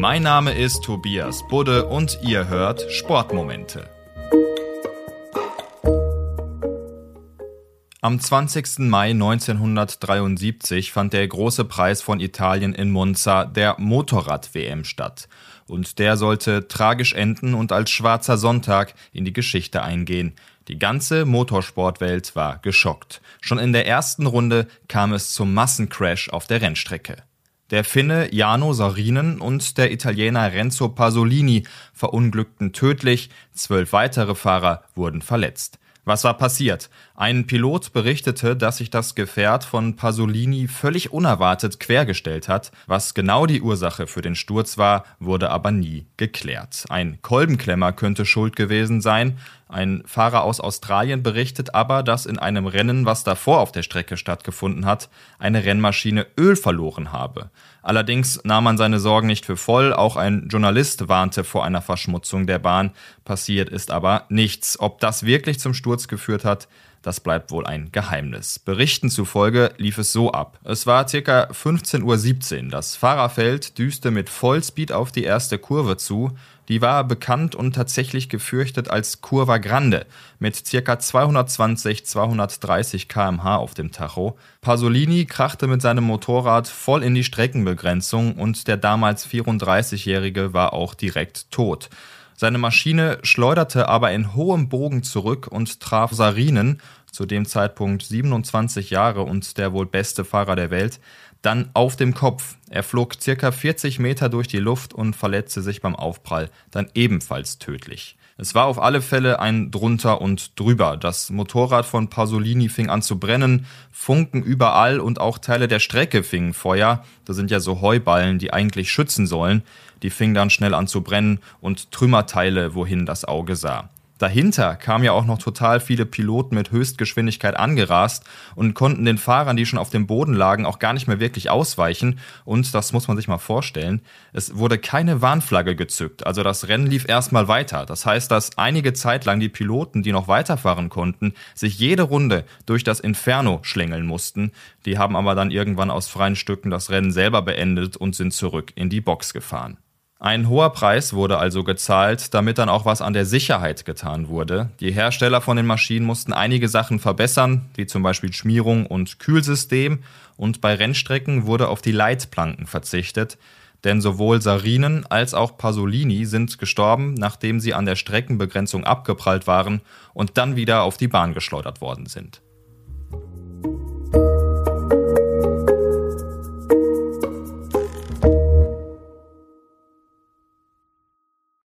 Mein Name ist Tobias Budde und ihr hört Sportmomente. Am 20. Mai 1973 fand der große Preis von Italien in Monza, der Motorrad-WM, statt. Und der sollte tragisch enden und als schwarzer Sonntag in die Geschichte eingehen. Die ganze Motorsportwelt war geschockt. Schon in der ersten Runde kam es zum Massencrash auf der Rennstrecke. Der Finne Jano Sarinen und der Italiener Renzo Pasolini verunglückten tödlich, zwölf weitere Fahrer wurden verletzt. Was war passiert? Ein Pilot berichtete, dass sich das Gefährt von Pasolini völlig unerwartet quergestellt hat. Was genau die Ursache für den Sturz war, wurde aber nie geklärt. Ein Kolbenklemmer könnte schuld gewesen sein. Ein Fahrer aus Australien berichtet aber, dass in einem Rennen, was davor auf der Strecke stattgefunden hat, eine Rennmaschine Öl verloren habe. Allerdings nahm man seine Sorgen nicht für voll, auch ein Journalist warnte vor einer Verschmutzung der Bahn. Passiert ist aber nichts. Ob das wirklich zum Sturz geführt hat, das bleibt wohl ein Geheimnis. Berichten zufolge lief es so ab. Es war ca. 15.17 Uhr. Das Fahrerfeld düste mit Vollspeed auf die erste Kurve zu. Die war bekannt und tatsächlich gefürchtet als Curva Grande mit ca. 220, 230 km/h auf dem Tacho. Pasolini krachte mit seinem Motorrad voll in die Streckenbegrenzung und der damals 34-Jährige war auch direkt tot. Seine Maschine schleuderte aber in hohem Bogen zurück und traf Sarinen, zu dem Zeitpunkt 27 Jahre und der wohl beste Fahrer der Welt, dann auf dem Kopf. Er flog circa 40 Meter durch die Luft und verletzte sich beim Aufprall, dann ebenfalls tödlich. Es war auf alle Fälle ein drunter und drüber. Das Motorrad von Pasolini fing an zu brennen, Funken überall und auch Teile der Strecke fingen Feuer. Das sind ja so Heuballen, die eigentlich schützen sollen. Die fingen dann schnell an zu brennen und Trümmerteile, wohin das Auge sah. Dahinter kamen ja auch noch total viele Piloten mit Höchstgeschwindigkeit angerast und konnten den Fahrern, die schon auf dem Boden lagen, auch gar nicht mehr wirklich ausweichen. Und das muss man sich mal vorstellen, es wurde keine Warnflagge gezückt. Also das Rennen lief erstmal weiter. Das heißt, dass einige Zeit lang die Piloten, die noch weiterfahren konnten, sich jede Runde durch das Inferno schlängeln mussten. Die haben aber dann irgendwann aus freien Stücken das Rennen selber beendet und sind zurück in die Box gefahren. Ein hoher Preis wurde also gezahlt, damit dann auch was an der Sicherheit getan wurde. Die Hersteller von den Maschinen mussten einige Sachen verbessern, wie zum Beispiel Schmierung und Kühlsystem, und bei Rennstrecken wurde auf die Leitplanken verzichtet, denn sowohl Sarinen als auch Pasolini sind gestorben, nachdem sie an der Streckenbegrenzung abgeprallt waren und dann wieder auf die Bahn geschleudert worden sind.